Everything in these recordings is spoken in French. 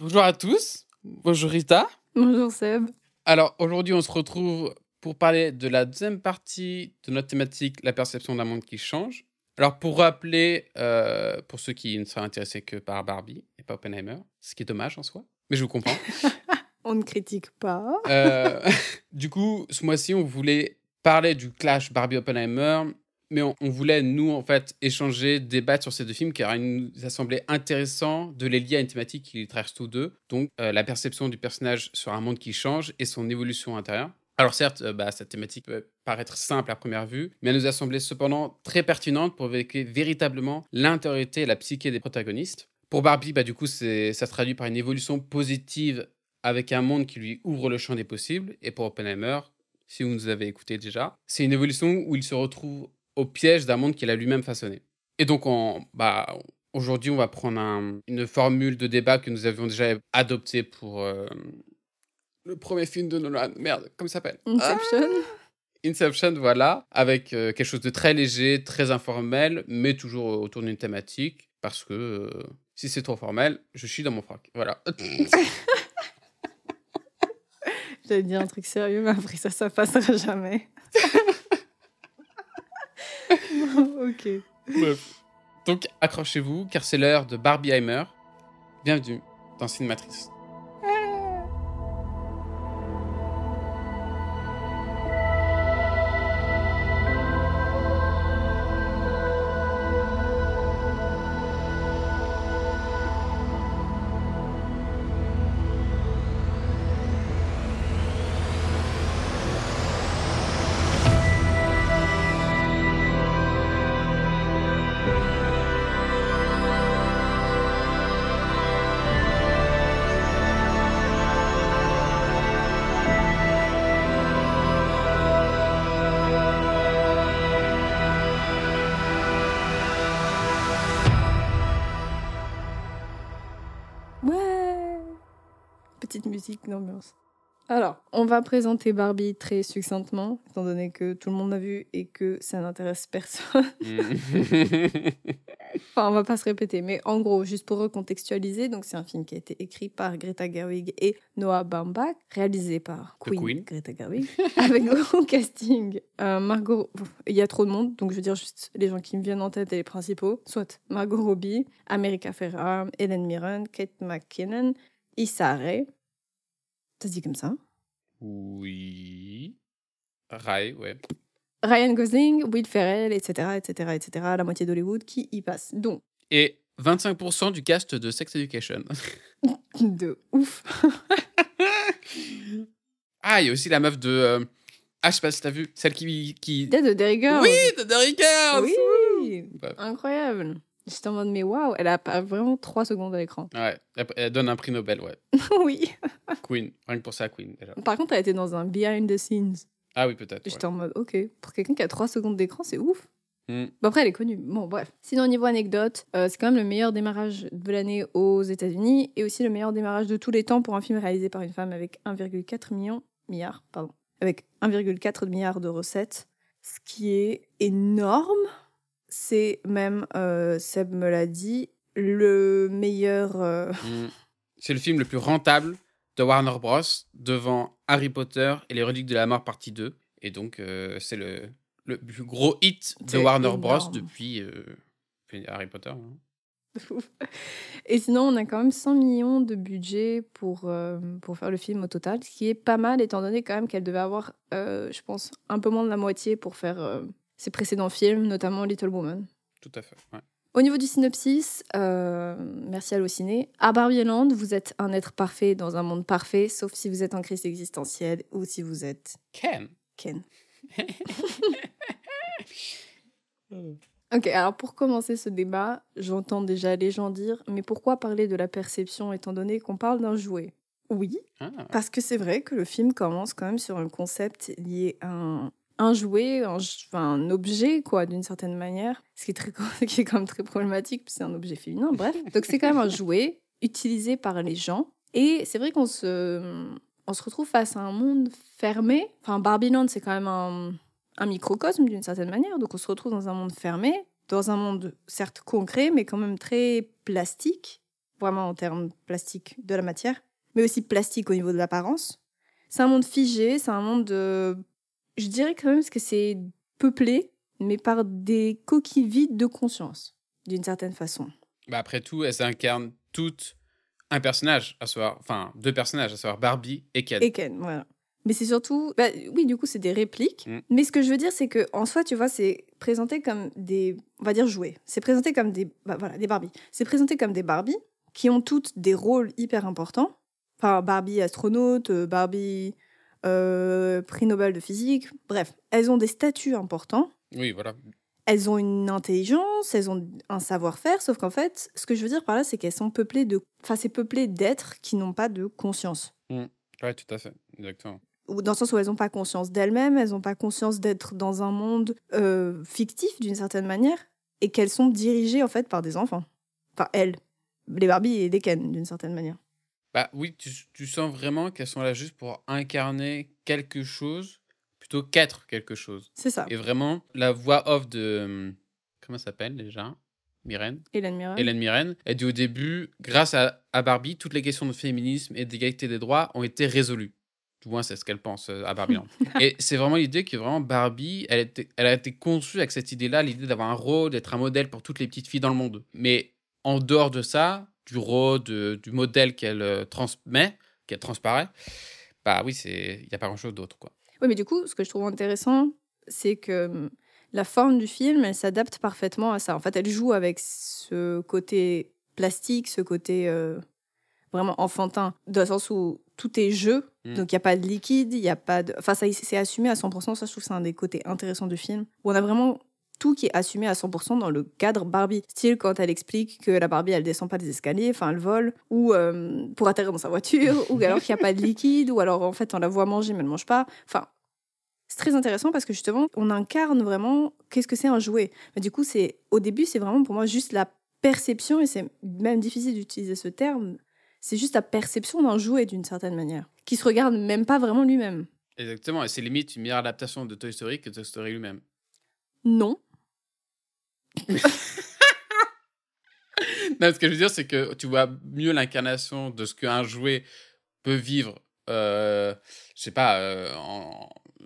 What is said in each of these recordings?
Bonjour à tous. Bonjour Rita. Bonjour Seb. Alors aujourd'hui, on se retrouve pour parler de la deuxième partie de notre thématique, la perception d'un monde qui change. Alors pour rappeler, euh, pour ceux qui ne seraient intéressés que par Barbie et pas Oppenheimer, ce qui est dommage en soi, mais je vous comprends. on ne critique pas. Euh, du coup, ce mois-ci, on voulait parler du clash Barbie-Oppenheimer, mais on, voulait, nous, en fait, échanger, débattre sur ces deux films, car il nous a semblé intéressant de les lier à une thématique qui les traverse tous deux, donc euh, la perception du personnage sur un monde qui change et son évolution intérieure. Alors certes, euh, bah, cette thématique peut paraître simple à première vue, mais elle nous a semblé cependant très pertinente pour évoquer véritablement l'intériorité et la psyché des protagonistes. Pour Barbie, bah, du coup, ça se traduit par une évolution positive avec un monde qui lui ouvre le champ des possibles. Et pour Oppenheimer, si vous nous avez écouté déjà, c'est une évolution où il se retrouve au piège d'un monde qu'il a lui-même façonné. Et donc, bah, aujourd'hui, on va prendre une formule de débat que nous avions déjà adoptée pour euh, le premier film de Nolan. Merde, comment ça s'appelle? Inception. Ah Inception, voilà, avec euh, quelque chose de très léger, très informel, mais toujours autour d'une thématique, parce que euh, si c'est trop formel, je suis dans mon froc. Voilà. J'allais dire un truc sérieux, mais après ça, ça passera jamais. ok. Donc accrochez-vous, car c'est l'heure de Barbieheimer. Bienvenue dans Cinematrice. Musique d'ambiance. Alors, on va présenter Barbie très succinctement, étant donné que tout le monde l'a vu et que ça n'intéresse personne. enfin, on va pas se répéter, mais en gros, juste pour recontextualiser, donc c'est un film qui a été écrit par Greta Gerwig et Noah Baumbach, réalisé par Queen, Greta Gerwig, avec gros casting. Euh, Margot, il y a trop de monde, donc je veux dire juste les gens qui me viennent en tête et les principaux, soit Margot Robbie, America Ferrara, Helen Mirren, Kate McKinnon, Issa Rae, ça se dit comme ça? Oui. Ray, ouais. Ryan Gosling, Will Ferrell, etc., etc., etc., la moitié d'Hollywood qui y passe. Donc. Et 25% du cast de Sex Education. de ouf. ah, il y a aussi la meuf de. Euh, ah, je sais pas si t'as vu, celle qui. qui... De Derry Girls. Oui, de Derry Girls. Oui. Incroyable. J'étais en mode, mais waouh, elle a vraiment trois secondes à l'écran. Ouais, elle donne un prix Nobel, ouais. oui. Queen, rien que pour ça, Queen, déjà. Par contre, elle était dans un behind the scenes. Ah oui, peut-être. J'étais en mode, ok, pour quelqu'un qui a trois secondes d'écran, c'est ouf. Hmm. Bon, après, elle est connue. Bon, bref. Sinon, au niveau anecdote, euh, c'est quand même le meilleur démarrage de l'année aux États-Unis et aussi le meilleur démarrage de tous les temps pour un film réalisé par une femme avec 1,4 million milliards, pardon, avec 1,4 milliard de recettes, ce qui est énorme c'est même, euh, Seb me l'a dit, le meilleur. Euh, mm. C'est le film le plus rentable de Warner Bros. devant Harry Potter et les Reliques de la Mort partie 2. Et donc, euh, c'est le, le plus gros hit de Warner Bros. depuis, Harry Potter. Hein. Et sinon, on a quand même 100 millions de budget pour, pour faire le film au total, ce qui est pas mal étant donné quand même qu'elle devait avoir, je pense, un peu moins de la moitié pour faire ses précédents films, notamment Little Woman. Tout à fait, Au niveau du synopsis, euh, merci à ciné. À Barbie Land, vous êtes un être parfait dans un monde parfait, sauf si vous êtes en crise existentielle ou si vous êtes... Ken. Ken. ok, alors pour commencer ce débat, j'entends déjà les gens dire, mais pourquoi parler de la perception étant donné qu'on parle d'un jouet? Oui, ah. parce que c'est vrai que le film commence quand même sur un concept lié à un, un jouet, un, un objet, quoi, d'une certaine manière. Ce qui est, très, qui est quand même très problématique, c'est un objet féminin, bref. Donc c'est quand même un jouet utilisé par les gens. Et c'est vrai qu'on se, on se retrouve face à un monde fermé. Enfin, Barbie c'est quand même un, un microcosme d'une certaine manière. Donc on se retrouve dans un monde fermé, dans un monde certes concret, mais quand même très plastique. vraiment en termes plastiques de la matière, mais aussi plastique au niveau de l'apparence. C'est un monde figé, c'est un monde de... Je dirais quand même que c'est peuplé, mais par des coquilles vides de conscience, d'une certaine façon. Bah après tout, elles incarnent toutes un personnage, à savoir, enfin deux personnages, à savoir Barbie et Ken. Et Ken, voilà. Mais c'est surtout, bah, oui, du coup, c'est des répliques. Mm. Mais ce que je veux dire, c'est que en soi, tu vois, c'est présenté comme des, on va dire jouets. C'est présenté comme des, bah, voilà, des Barbies. C'est présenté comme des Barbies qui ont toutes des rôles hyper importants. Enfin, Barbie astronaute, euh, Barbie euh, prix Nobel de physique. Bref, elles ont des statuts importants. Oui, voilà. Elles ont une intelligence, elles ont un savoir-faire, sauf qu'en fait, ce que je veux dire par là, c'est qu'elles sont peuplées de, enfin, c'est peuplé d'êtres qui n'ont pas de conscience. Mm. Oui, tout à fait, exactement dans le sens où elles n'ont pas conscience d'elles-mêmes, elles n'ont pas conscience d'être dans un monde euh, fictif d'une certaine manière, et qu'elles sont dirigées en fait par des enfants. Enfin, elles, les Barbie et les Ken d'une certaine manière. Bah oui, tu, sens vraiment qu'elles sont là juste pour incarner quelque chose plutôt qu'être quelque chose. C'est ça. Et vraiment, la voix off de. Hum, comment s'appelle déjà? Myrène? Hélène Myrène. Hélène Myrène. Elle dit au début, grâce à, à Barbie, toutes les questions de féminisme et d'égalité des droits ont été résolues. Tout moins, c'est ce qu'elle pense euh, à Barbie. et c'est vraiment l'idée que vraiment Barbie, elle, elle a été conçue avec cette idée-là, l'idée d'avoir un rôle, d'être un modèle pour toutes les petites filles dans le monde. Mais en dehors de ça, du rôle, du modèle qu'elle euh, transmet, qu'elle transparaît, bah oui, il n'y a pas grand-chose d'autre. quoi. Oui, mais du coup, ce que je trouve intéressant, c'est que hum, la forme du film, elle s'adapte parfaitement à ça. En fait, elle joue avec ce côté plastique, ce côté euh, vraiment enfantin, dans le sens où tout est jeu, mm. donc il n'y a pas de liquide, il n'y a pas de... Enfin, ça, c'est assumé à 100%, ça, je trouve que c'est un des côtés intéressants du film, où on a vraiment tout qui est assumé à 100% dans le cadre Barbie. Style quand elle explique que la Barbie, elle descend pas des escaliers, enfin, elle vole, ou euh, pour atterrir dans sa voiture, ou alors qu'il n'y a pas de liquide, ou alors en fait, on la voit manger, mais elle ne mange pas. Enfin, c'est très intéressant parce que justement, on incarne vraiment qu'est-ce que c'est un jouet. Mais du coup, c'est au début, c'est vraiment pour moi juste la perception, et c'est même difficile d'utiliser ce terme, c'est juste la perception d'un jouet d'une certaine manière, qui se regarde même pas vraiment lui-même. Exactement, et c'est limite une meilleure adaptation de Toy Story que Toy Story lui-même. Non. Non, ce que je veux dire, c'est que tu vois mieux l'incarnation de ce qu'un jouet peut vivre, euh, je sais pas, euh,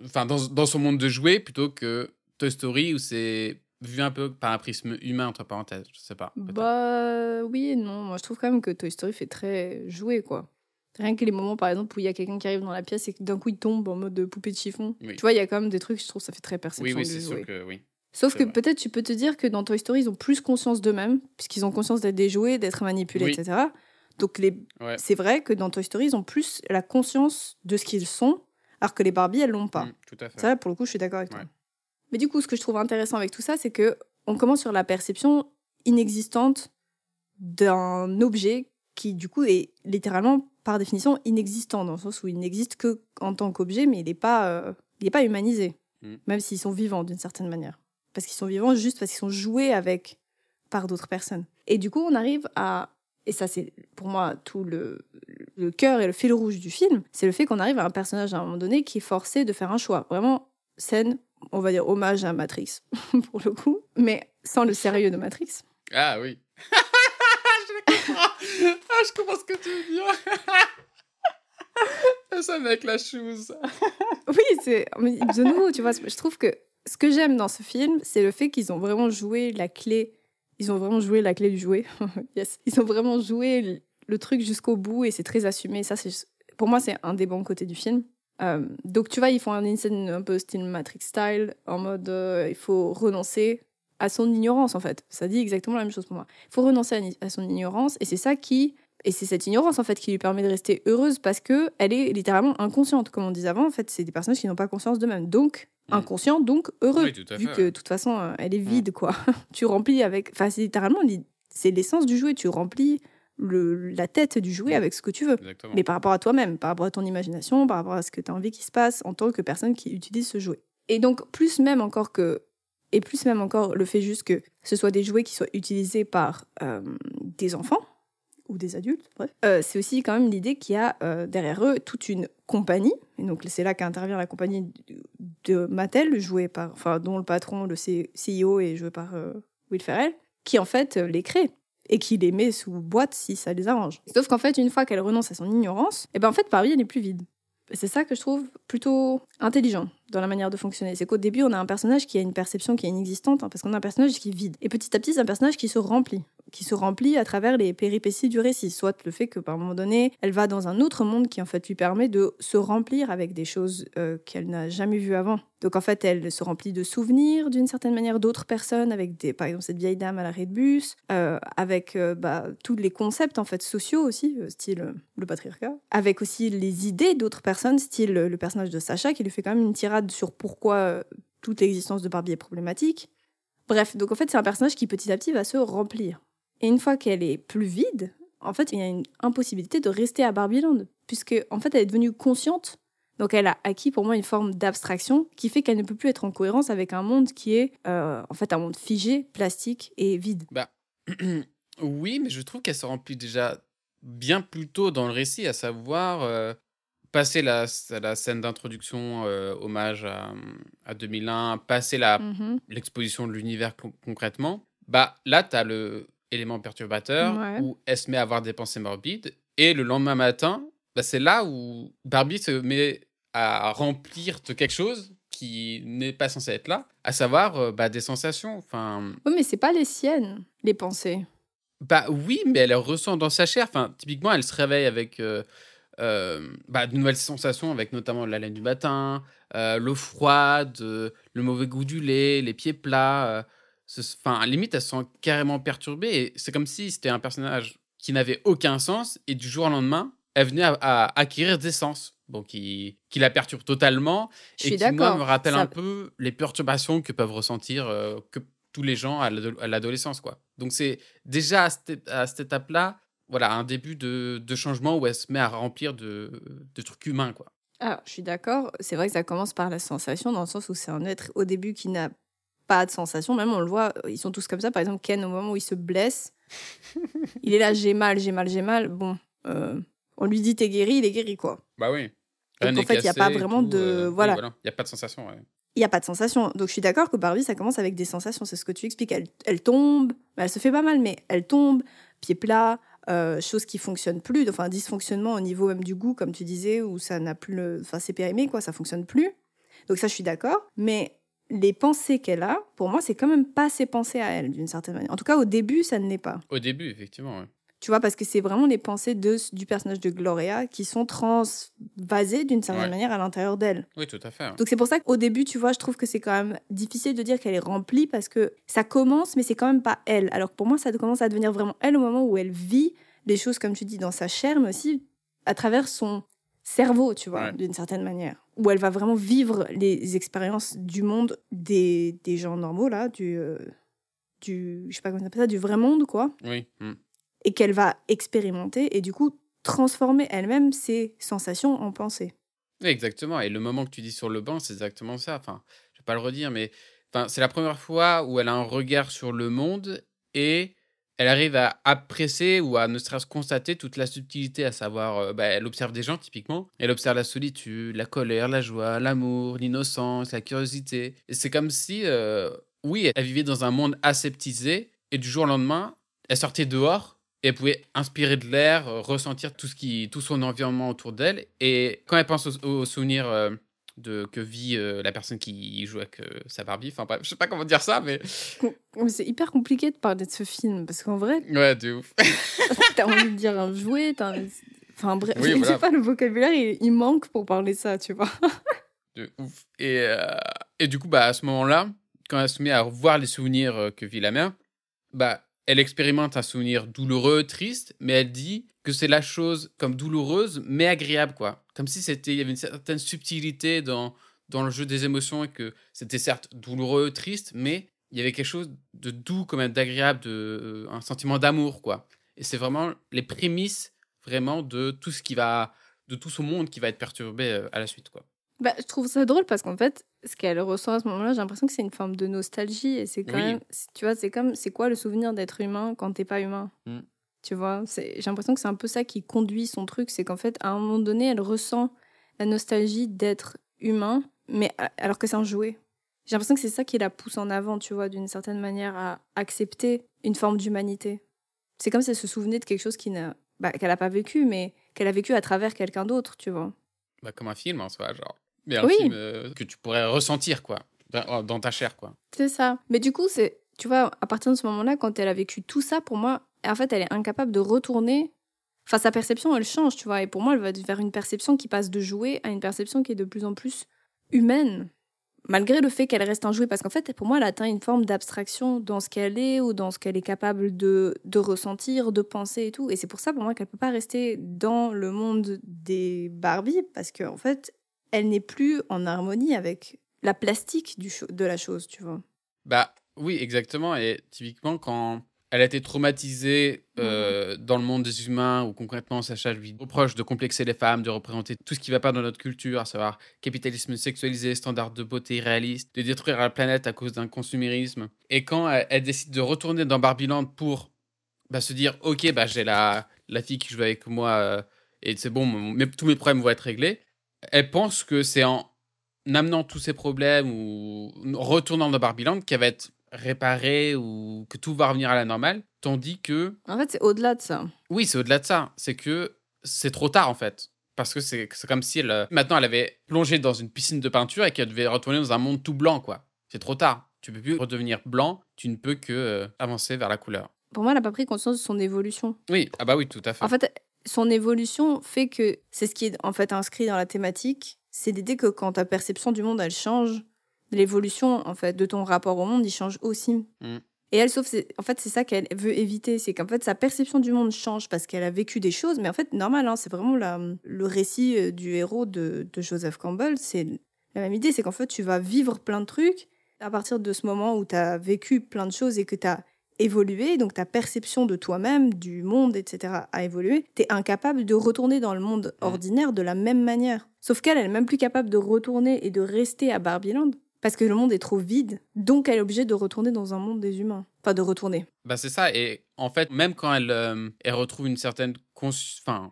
enfin, dans, dans son monde de jouets, plutôt que Toy Story, où c'est vu un peu par un prisme humain, entre parenthèses, je sais pas. Bah oui et non. Moi, je trouve quand même que Toy Story fait très jouer, quoi. Rien que les moments, par exemple, où il y a quelqu'un qui arrive dans la pièce et que d'un coup il tombe en mode poupée de chiffon. Tu vois, il y a quand même des trucs, je trouve, ça fait très perception. Oui, oui, c'est sûr que oui. Sauf que peut-être tu peux te dire que dans Toy Story, ils ont plus conscience d'eux-mêmes, puisqu'ils ont conscience d'être des jouets, d'être manipulés, etc. Donc les... c'est vrai que dans Toy Story, ils ont plus la conscience de ce qu'ils sont, alors que les Barbie, elles l'ont pas. Mmh, tout à fait. Ça, pour le coup, je suis d'accord avec toi. Mais du coup, ce que je trouve intéressant avec tout ça, c'est que on commence sur la perception inexistante d'un objet qui, du coup, est littéralement, par définition, inexistant, dans le sens où il n'existe que en tant qu'objet, mais il n'est pas, euh, il pas humanisé, mm. même s'ils sont vivants d'une certaine manière. Parce qu'ils sont vivants juste parce qu'ils sont joués avec par d'autres personnes. Et du coup, on arrive à et ça c'est pour moi tout le, le cœur et le fil rouge du film, c'est le fait qu'on arrive à un personnage à un moment donné qui est forcé de faire un choix. Vraiment, scène on va dire, hommage à Matrix, pour le coup, mais sans le sérieux de Matrix. Ah oui. je comprends. Ah, je comprends ce que tu veux dire. ça avec la chose. oui, c'est. De nouveau, tu vois, je trouve que ce que j'aime dans ce film, c'est le fait qu'ils ont vraiment joué la clé. Ils ont vraiment joué la clé du jouet. yes. Ils ont vraiment joué le truc jusqu'au bout et c'est très assumé. Ça, c'est pour moi, c'est un des bons côtés du film. Euh, donc tu vois, ils font un scène un peu style Matrix style, en mode euh, il faut renoncer à son ignorance en fait. Ça dit exactement la même chose pour moi. Il faut renoncer à, son ignorance et c'est ça qui et c'est cette ignorance en fait qui lui permet de rester heureuse parce que elle est littéralement inconsciente comme on disait avant en fait, c'est des personnages qui n'ont pas conscience d'eux-mêmes. Donc mm. inconscient donc heureux vu que de toute façon euh, elle est mm. vide quoi. tu remplis avec enfin c'est littéralement c'est l'essence du jouet, tu remplis le, la tête du jouet avec ce que tu veux. Mais par rapport à toi-même, par rapport à ton imagination, par rapport à ce que tu as envie qu'il se passe en tant que personne qui utilise ce jouet. Et donc, plus même encore que. Et plus même encore le fait juste que ce soit des jouets qui soient utilisés par euh, des enfants ou des adultes, bref. Euh, c'est aussi quand même l'idée qu'il y a euh, derrière eux toute une compagnie. Et donc, c'est là qu'intervient la compagnie de Mattel, jouée par, enfin, dont le patron, le CEO, est joué par Will Ferrell, qui en fait les crée et qui les met sous boîte si ça les arrange. Sauf qu'en fait, une fois qu'elle renonce à son ignorance, et eh ben en fait, Barbie, elle est plus vide. C'est ça que je trouve plutôt intelligent dans la manière de fonctionner. C'est qu'au début, on a un personnage qui a une perception qui est inexistante, hein, parce qu'on a un personnage qui est vide. Et petit à petit, c'est un personnage qui se remplit qui se remplit à travers les péripéties du récit, soit le fait que par un moment donné, elle va dans un autre monde qui en fait lui permet de se remplir avec des choses euh, qu'elle n'a jamais vues avant. Donc en fait, elle se remplit de souvenirs d'une certaine manière d'autres personnes, avec par exemple cette vieille dame à l'arrêt de bus, euh, avec euh, bah, tous les concepts en fait sociaux aussi, style le patriarcat, avec aussi les idées d'autres personnes, style le personnage de Sacha qui lui fait quand même une tirade sur pourquoi toute l'existence de Barbie est problématique. Bref, donc en fait c'est un personnage qui petit à petit va se remplir. Et une fois qu'elle est plus vide, en fait, il y a une impossibilité de rester à Barbieland, puisque en fait, elle est devenue consciente. Donc, elle a acquis pour moi une forme d'abstraction qui fait qu'elle ne peut plus être en cohérence avec un monde qui est euh, en fait un monde figé, plastique et vide. Bah, oui, mais je trouve qu'elle se remplit déjà bien plus tôt dans le récit, à savoir euh, passer la, la scène d'introduction, euh, hommage à, à, 2001, passer mm-hmm. l'exposition de l'univers concrètement. Bah, là, tu as le, élément perturbateur où elle se met à avoir des pensées morbides. Et le lendemain matin, bah, c'est là où Barbie se met à remplir de quelque chose qui n'est pas censé être là, à savoir euh, bah, des sensations. Enfin. Oui, mais c'est pas les siennes, les pensées. Bah oui, mais elle les ressent dans sa chair. Enfin, typiquement, elle se réveille avec euh, euh, bah, de nouvelles sensations, avec notamment la laine du matin, l'eau froide, le mauvais goût du lait, les pieds plats. Enfin, limite, elle se sent carrément perturbée. Et c'est comme si c'était un personnage qui n'avait aucun sens. Et du jour au lendemain, elle venait à, acquérir des sens. Bon, qui, qui la perturbe totalement. Je et qui, moi, me rappelle un peu les perturbations que peuvent ressentir euh, que tous les gens à l'adolescence, quoi. Donc, c'est déjà à cette, étape-là, voilà, un début de, de, changement où elle se met à remplir de, de trucs humains, quoi. Ah, je suis d'accord. C'est vrai que ça commence par la sensation, dans le sens où c'est un être au début qui n'a pas de sensation. Même on le voit, ils sont tous comme ça. Par exemple, Ken, au moment où il se blesse, il est là, j'ai mal, j'ai mal, j'ai mal. Bon, euh, on lui dit t'es guéri, il est guéri quoi. Bah oui. Donc en fait, il n'y a pas vraiment de. Euh, voilà. Il n'y a pas de sensation. Il n'y a pas de sensation. Donc je suis d'accord que Barbie, ça commence avec des sensations. C'est ce que tu expliques. Elle, elle tombe, elle se fait pas mal, mais elle tombe, pied plat, euh, chose qui fonctionne plus. Enfin, dysfonctionnement au niveau même du goût, comme tu disais, où ça n'a plus le. Enfin, c'est périmé, quoi, ça fonctionne plus. Donc ça, je suis d'accord. Mais les pensées qu'elle a, pour moi, c'est quand même pas ses pensées à elle, d'une certaine manière. En tout cas, au début, ça ne l'est pas. Au début, effectivement, Tu vois, parce que c'est vraiment les pensées de, du personnage de Gloria qui sont transvasées d'une certaine manière à l'intérieur d'elle. Oui, tout à fait. Donc c'est pour ça qu'au début, tu vois, je trouve que c'est quand même difficile de dire qu'elle est remplie parce que ça commence, mais c'est quand même pas elle. Alors pour moi, ça commence à devenir vraiment elle au moment où elle vit les choses, comme tu dis, dans sa chair, mais aussi à travers son cerveau, tu vois, d'une certaine manière où elle va vraiment vivre les expériences du monde des, des gens normaux, là, du, euh, du, je sais pas comment on appelle ça, du vrai monde, quoi. Oui. Hmm. Et qu'elle va expérimenter et du coup transformer elle-même ses sensations en pensées. exactement. Et le moment que tu dis sur le banc, c'est exactement ça. Enfin, je vais pas le redire, mais enfin, c'est la première fois où elle a un regard sur le monde et elle arrive à apprécier ou à ne serait-ce constater toute la subtilité, à savoir, euh, bah, elle observe des gens typiquement, elle observe la solitude, la colère, la joie, l'amour, l'innocence, la curiosité. Et c'est comme si, euh, oui, elle vivait dans un monde aseptisé, et du jour au lendemain, elle sortait dehors, et elle pouvait inspirer de l'air, euh, ressentir tout, ce qui, tout son environnement autour d'elle. Et quand elle pense aux, souvenirs de que vit euh, la personne qui joue avec euh, sa Barbie. Enfin, je sais pas comment dire ça, mais. C'est hyper compliqué de parler de ce film parce qu'en vrai. Ouais, de ouf. t'as envie de dire un jouet, Enfin, bref, je sais pas, le vocabulaire, il, manque pour parler ça, tu vois. de ouf. Et, euh, et du coup, bah, à ce moment-là, quand elle se met à revoir les souvenirs que vit la mère, bah, elle expérimente un souvenir douloureux, triste, mais elle dit que c'est la chose comme douloureuse, mais agréable, quoi. Comme si c'était, il y avait une certaine subtilité dans, dans le jeu des émotions et que c'était certes douloureux, triste, mais il y avait quelque chose de doux, quand même d'agréable, de, euh, un sentiment d'amour, quoi. Et c'est vraiment les prémices, vraiment, de tout ce qui va, de tout ce monde qui va être perturbé euh, à la suite, quoi. Bah, je trouve ça drôle parce qu'en fait, ce qu'elle ressent à ce moment-là, j'ai l'impression que c'est une forme de nostalgie et c'est quand même, tu vois, c'est comme, c'est quoi le souvenir d'être humain quand t'es pas humain? Mmh. Tu vois, j'ai l'impression que c'est un peu ça qui conduit son truc, c'est qu'en fait, à un moment donné, elle ressent la nostalgie d'être humain, mais alors que c'est un jouet. J'ai l'impression que c'est ça qui la pousse en avant, tu vois, d'une certaine manière à accepter une forme d'humanité. C'est comme si elle se souvenait de quelque chose qui n'a, bah, qu'elle n'a pas vécu, mais qu'elle a vécu à travers quelqu'un d'autre, tu vois. Bah, comme un film en soi, genre. Mais un film euh, que tu pourrais ressentir, quoi, dans ta chair, quoi. C'est ça. Mais du coup, c'est, tu vois, à partir de ce moment-là, quand elle a vécu tout ça, pour moi, en fait, elle est incapable de retourner. Enfin, sa perception, elle change, tu vois. Et pour moi, elle va vers une perception qui passe de jouet à une perception qui est de plus en plus humaine malgré le fait qu'elle reste un jouet, parce qu'en fait, pour moi, elle atteint une forme d'abstraction dans ce qu'elle est ou dans ce qu'elle est capable de, de, ressentir, de penser et tout. Et c'est pour ça, pour moi, qu'elle peut pas rester dans le monde des Barbie, parce qu'en en fait, elle n'est plus en harmonie avec la plastique du de la chose, tu vois. Bah oui, exactement. Et typiquement, quand elle a été traumatisée euh, dans le monde des humains, où concrètement, Sacha lui reproche de complexer les femmes, de représenter tout ce qui ne va pas dans notre culture, à savoir capitalisme sexualisé, standards de beauté irréalistes, de détruire la planète à cause d'un consumérisme. Et quand elle, décide de retourner dans Barbieland pour bah, se dire Ok, bah, j'ai la, la fille qui joue avec moi euh, et c'est bon, tous mes problèmes vont être réglés, elle pense que c'est en amenant tous ces problèmes ou retournant dans Barbieland qu'elle va être réparer ou que tout va revenir à la normale, tandis que... En fait, c'est au-delà de ça. Oui, c'est au-delà de ça. C'est que c'est trop tard, en fait. Parce que c'est comme si elle, euh, maintenant elle avait plongé dans une piscine de peinture et qu'elle devait retourner dans un monde tout blanc, quoi. C'est trop tard. Tu peux plus redevenir blanc, tu ne peux que euh, avancer vers la couleur. Pour moi, elle n'a pas pris conscience de son évolution. Oui, ah bah oui, tout à fait. En fait, son évolution fait que c'est ce qui est en fait inscrit dans la thématique, c'est l'idée que quand ta perception du monde elle change, l'évolution en fait de ton rapport au monde, il change aussi. Mm. Et elle, sauf, en fait, c'est ça qu'elle veut éviter, c'est qu'en fait, sa perception du monde change parce qu'elle a vécu des choses, mais en fait, normal, hein, c'est vraiment la, le récit euh, du héros de, de Joseph Campbell, c'est la même idée, c'est qu'en fait, tu vas vivre plein de trucs à partir de ce moment où tu as vécu plein de choses et que tu as évolué, donc ta perception de toi-même, du monde, etc., a évolué, tu es incapable de retourner dans le monde mm. ordinaire de la même manière. Sauf qu'elle, elle est même plus capable de retourner et de rester à Barbieland parce que le monde est trop vide, donc elle est obligée de retourner dans un monde des humains. Enfin, de retourner. Bah, c'est ça. Et en fait, même quand elle, euh, elle retrouve une certaine. Enfin,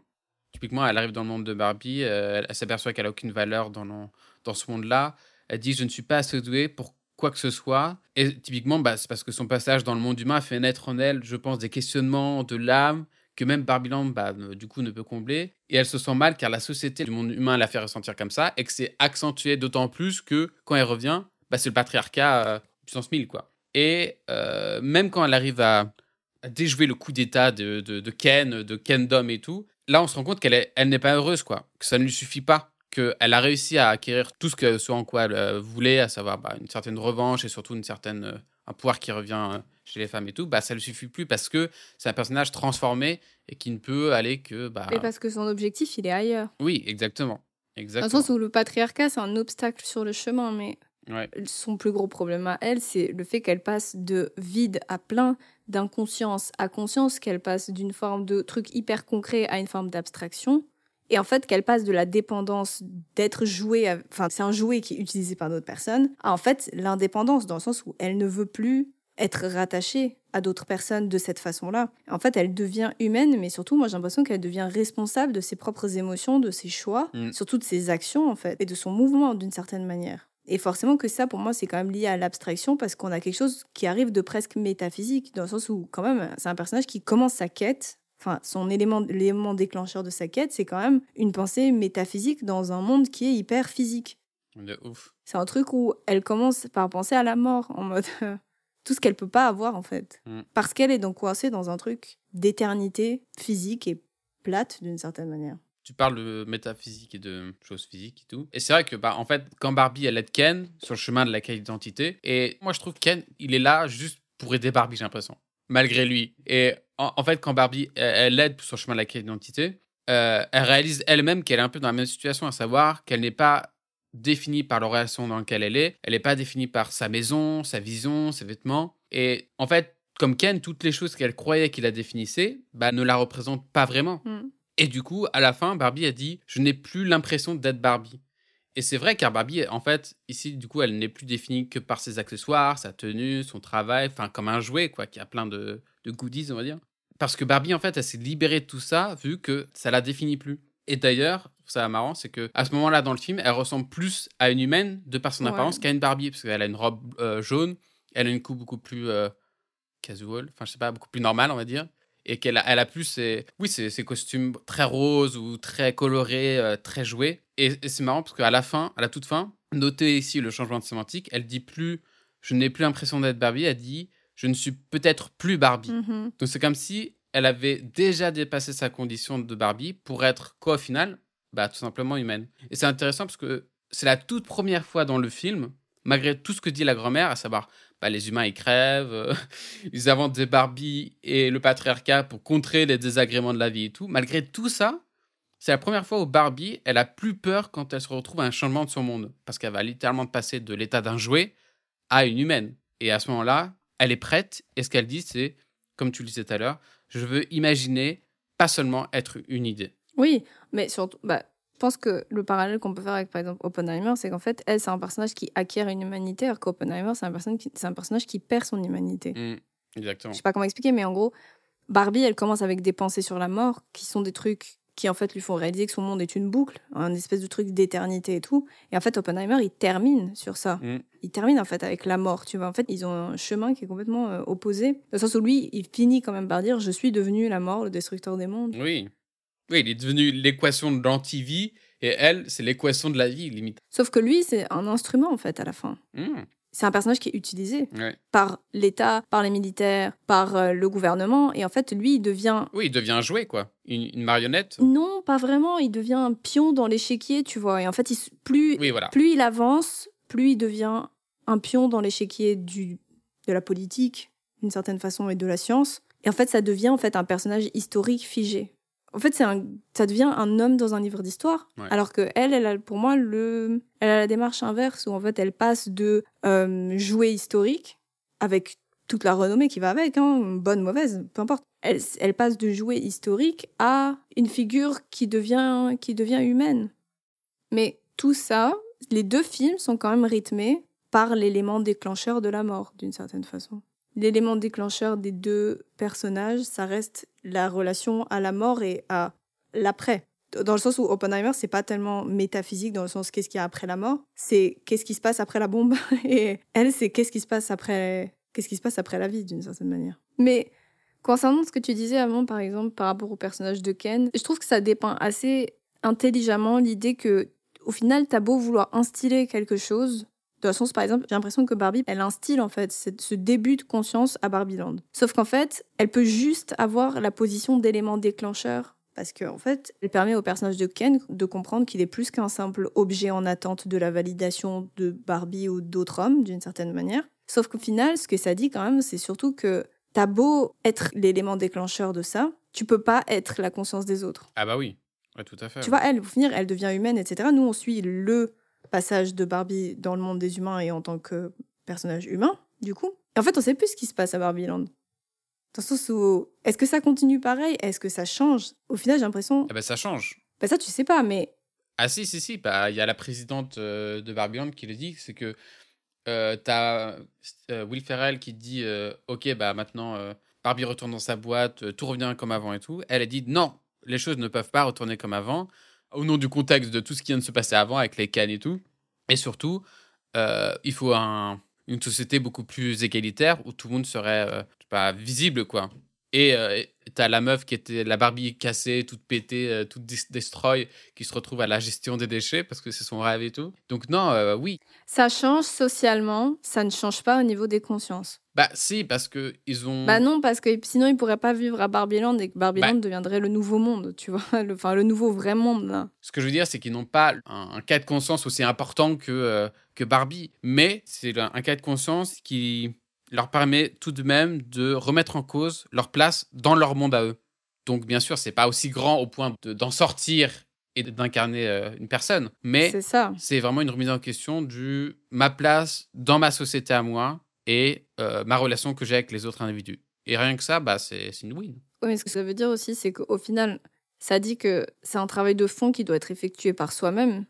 typiquement, elle arrive dans le monde de Barbie, euh, elle, s'aperçoit qu'elle a aucune valeur dans, dans ce monde-là. Elle dit Je ne suis pas assez douée pour quoi que ce soit. Et typiquement, bah, c'est parce que son passage dans le monde humain fait naître en elle, je pense, des questionnements de l'âme que même Barbieland, bah, du coup, ne peut combler. Et elle se sent mal car la société du monde humain la fait ressentir comme ça et que c'est accentué d'autant plus que quand elle revient, bah, c'est le patriarcat euh, puissance 1000, quoi. Et euh, même quand elle arrive à, déjouer le coup d'état de, de, Ken, de Kendom et tout, là, on se rend compte qu'elle elle n'est pas heureuse, quoi. Que ça ne lui suffit pas. Qu'elle a réussi à acquérir tout ce, que, en quoi elle euh, voulait, à savoir bah, une certaine revanche et surtout une certaine, un pouvoir qui revient chez les femmes et tout, bah, ça ne lui suffit plus parce que c'est un personnage transformé et qui ne peut aller que. Bah... Et parce que son objectif, il est ailleurs. Oui, exactement. exactement. Dans le sens où le patriarcat, c'est un obstacle sur le chemin, mais son plus gros problème à elle, c'est le fait qu'elle passe de vide à plein, d'inconscience à conscience, qu'elle passe d'une forme de truc hyper concret à une forme d'abstraction. Et en fait, qu'elle passe de la dépendance d'être jouée, enfin, c'est un jouet qui est utilisé par d'autres personnes, à en fait l'indépendance, dans le sens où elle ne veut plus être rattachée à d'autres personnes de cette façon-là. En fait, elle devient humaine, mais surtout, moi, j'ai l'impression qu'elle devient responsable de ses propres émotions, de ses choix, mm. surtout de ses actions, en fait, et de son mouvement, d'une certaine manière. Et forcément que ça, pour moi, c'est quand même lié à l'abstraction, parce qu'on a quelque chose qui arrive de presque métaphysique, dans le sens où, quand même, c'est un personnage qui commence sa quête, enfin, son élément, l'élément déclencheur de sa quête, c'est quand même une pensée métaphysique dans un monde qui est hyper physique. De ouf. C'est un truc où elle commence par penser à la mort, en mode tout ce qu'elle peut pas avoir en fait. Mm. Parce qu'elle est donc coincée dans un truc d'éternité physique et plate d'une certaine manière. Tu parles de métaphysique et de choses physiques et tout. Et c'est vrai que, bah, en fait, quand Barbie, elle aide Ken sur le chemin de la quête d'identité, et moi, je trouve que Ken, il est là juste pour aider Barbie, j'ai l'impression. Malgré lui. Et en, fait, quand Barbie, elle l'aide sur le chemin de la quête d'identité, euh, elle réalise elle-même qu'elle est un peu dans la même situation, à savoir qu'elle n'est pas définie par la relation dans laquelle elle est. Elle n'est pas définie par sa maison, sa vision, ses vêtements. Et en fait, comme Ken, toutes les choses qu'elle croyait qu'il la définissait, bah, ne la représentent pas vraiment. Mm. Et du coup, à la fin, Barbie a dit Je n'ai plus l'impression d'être Barbie. Et c'est vrai, car Barbie, en fait, ici, du coup, elle n'est plus définie que par ses accessoires, sa tenue, son travail, enfin, comme un jouet, quoi, qui a plein de, de goodies, on va dire. Parce que Barbie, en fait, elle s'est libérée de tout ça, vu que ça la définit plus. Et d'ailleurs, ça marrant, c'est que à ce moment-là dans le film, elle ressemble plus à une humaine de par son apparence qu'à une Barbie, parce qu'elle a une robe euh, jaune, elle a une coupe beaucoup plus euh, casual, enfin je sais pas, beaucoup plus normale, on va dire. et qu'elle a, elle a plus ses, oui, ses, costumes très roses ou très colorés, euh, très joués. Et, c'est marrant parce qu'à la fin, à la toute fin, notez ici le changement de sémantique, elle dit plus je n'ai plus l'impression d'être Barbie, elle dit je ne suis peut-être plus Barbie. Mm-hmm. Donc c'est comme si elle avait déjà dépassé sa condition de Barbie pour être quoi au final? Bah, Tout simplement humaine. Et c'est intéressant parce que c'est la toute première fois dans le film, malgré tout ce que dit la grand-mère, à savoir bah, les humains ils crèvent, euh, ils inventent des Barbies et le patriarcat pour contrer les désagréments de la vie et tout. Malgré tout ça, c'est la première fois où Barbie, elle a plus peur quand elle se retrouve à un changement de son monde. Parce qu'elle va littéralement passer de l'état d'un jouet à une humaine. Et à ce moment-là, elle est prête. Et ce qu'elle dit, c'est, comme tu le disais tout à l'heure, je veux imaginer, pas seulement être une idée. Oui, mais surtout, bah, je pense que le parallèle qu'on peut faire avec, par exemple, Oppenheimer, c'est qu'en fait, elle, c'est un personnage qui acquiert une humanité, alors qu'Oppenheimer, c'est un, un, personnage qui perd son humanité. Mmh, exactement. Je sais pas comment expliquer, mais en gros, Barbie, elle commence avec des pensées sur la mort, qui sont des trucs qui en fait lui font réaliser que son monde est une boucle, un espèce de truc d'éternité et tout. Et en fait, Oppenheimer, il termine sur ça. Mm. Il termine en fait avec la mort, tu vois. En fait, ils ont un chemin qui est complètement euh, opposé, dans le sens où lui, il finit quand même par dire Je suis devenu la mort, le destructeur des mondes. Oui. Oui, il est devenu l'équation de l'anti-vie, et elle, c'est l'équation de la vie, limite. Sauf que lui, c'est un instrument, en fait, à la fin. Mm c'est un personnage qui est utilisé par l'État, par les militaires, par euh, le gouvernement. Et en fait, lui, il devient. Oui, il devient un jouet, quoi. Une, marionnette. Non, pas vraiment. Il devient un pion dans l'échiquier, tu vois. Et en fait, il, plus, plus il avance, plus il devient un pion dans l'échiquier de la politique, d'une certaine façon, et de la science. Et en fait, ça devient en fait un personnage historique figé. En fait, c'est un, ça devient un homme dans un livre d'histoire. Alors que elle, elle a, pour moi, le, elle a la démarche inverse où en fait, elle passe de euh, jouet historique avec toute la renommée qui va avec, hein, bonne, mauvaise, peu importe. Elle, elle, passe de jouet historique à une figure qui devient, qui devient humaine. Mais tout ça, les deux films sont quand même rythmés par l'élément déclencheur de la mort, d'une certaine façon. L'élément déclencheur des deux personnages, ça reste la relation à la mort et à l'après. Dans le sens où Oppenheimer, c'est pas tellement métaphysique dans le sens qu'est-ce qu'il y a après la mort, c'est qu'est-ce qui se passe après la bombe. Et elle, c'est qu'est-ce qui se passe après, qu'est-ce qui se passe après la vie d'une certaine manière. Mais concernant ce que tu disais avant, par exemple, par rapport au personnage de Ken, je trouve que ça dépeint assez intelligemment l'idée que, au final, t'as beau vouloir instiller quelque chose, de toute façon, par exemple, j'ai l'impression que Barbie, elle instille en fait ce début de conscience à Barbieland. Sauf qu'en fait, elle peut juste avoir la position d'élément déclencheur parce qu'en en fait, elle permet au personnage de Ken de comprendre qu'il est plus qu'un simple objet en attente de la validation de Barbie ou d'autres hommes, d'une certaine manière. Sauf qu'au final, ce que ça dit quand même, c'est surtout que t'as beau être l'élément déclencheur de ça, tu peux pas être la conscience des autres. Ah bah oui, tout à fait. Tu vois, elle, au finir, elle devient humaine, etc. Nous, on suit le passage de Barbie dans le monde des humains et en tant que personnage humain, du coup. Et en fait, on sait plus ce qui se passe à Barbieland. Dans le sens où, est-ce que ça continue pareil? Est-ce que ça change? Au final, j'ai l'impression. Ah bah ça change. Bah ça, tu sais pas, mais. Ah si, si, si. Bah, il y a la présidente euh, de Barbieland qui le dit, c'est que euh, t'as euh, Will Ferrell qui dit euh, Ok, bah maintenant, Barbie retourne dans sa boîte, tout revient comme avant et tout. Elle a dit Non, les choses ne peuvent pas retourner comme avant au nom du contexte de tout ce qui vient de se passer avant avec les cannes et tout. Et surtout, euh, il faut une société beaucoup plus égalitaire où tout le monde serait euh, pas, visible, quoi. Et euh, t'as la meuf qui était la Barbie cassée, toute pétée, toute destroy, qui se retrouve à la gestion des déchets parce que c'est son rêve et tout. Donc non, oui. Ça change socialement, ça ne change pas au niveau des consciences. Bah si, parce que ils ont. Bah non, parce que sinon ils pourraient pas vivre à Barbieland et que Barbieland bah deviendrait le nouveau monde, tu vois, le, enfin le nouveau vrai monde. Ce que je veux dire, c'est qu'ils n'ont pas un, cas de conscience aussi important que euh, que Barbie, mais c'est un, cas de conscience qui leur permet tout de même de remettre en cause leur place dans leur monde à eux. Donc bien sûr, c'est pas aussi grand au point d'en sortir et d'incarner euh, une personne, mais c'est vraiment une remise en question du ma place dans ma société à moi et euh, ma relation que j'ai avec les autres individus. Et rien que ça, bah, c'est une win. Oui, mais ce que ça veut dire aussi, c'est qu'au final, ça dit que c'est un travail de fond qui doit être effectué par soi-même,